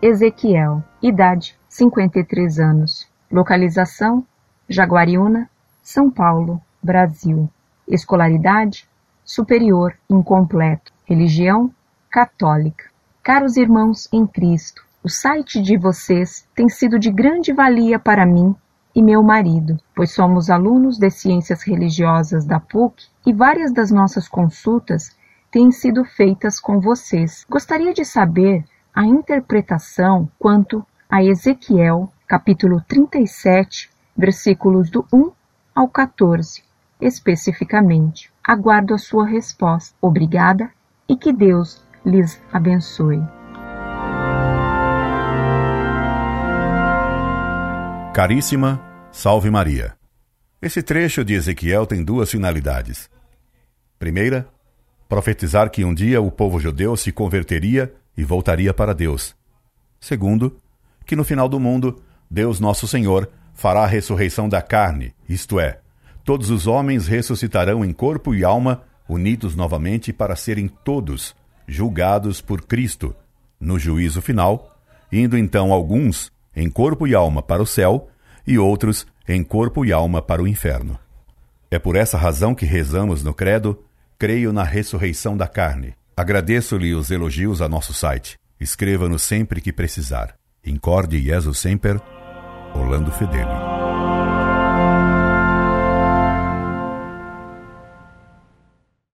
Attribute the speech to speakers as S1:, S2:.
S1: Ezequiel. Idade: 53 anos. Localização: Jaguariúna, São Paulo, Brasil. Escolaridade: superior incompleto. Religião: católica. Caros irmãos em Cristo, o site de vocês tem sido de grande valia para mim e meu marido, pois somos alunos de ciências religiosas da PUC e várias das nossas consultas têm sido feitas com vocês. Gostaria de saber a interpretação quanto a Ezequiel, capítulo 37, versículos do 1 ao 14, especificamente. Aguardo a sua resposta. Obrigada e que Deus lhes abençoe.
S2: Caríssima, salve Maria. Esse trecho de Ezequiel tem duas finalidades. Primeira, profetizar que um dia o povo judeu se converteria e voltaria para Deus. Segundo, que no final do mundo, Deus Nosso Senhor fará a ressurreição da carne, isto é, todos os homens ressuscitarão em corpo e alma, unidos novamente para serem todos julgados por Cristo, no juízo final, indo então alguns em corpo e alma para o céu e outros em corpo e alma para o inferno. É por essa razão que rezamos no Credo: Creio na ressurreição da carne. Agradeço-lhe os elogios a nosso site. Escreva-nos sempre que precisar. Incorde Jesus Semper, Orlando Fedeli.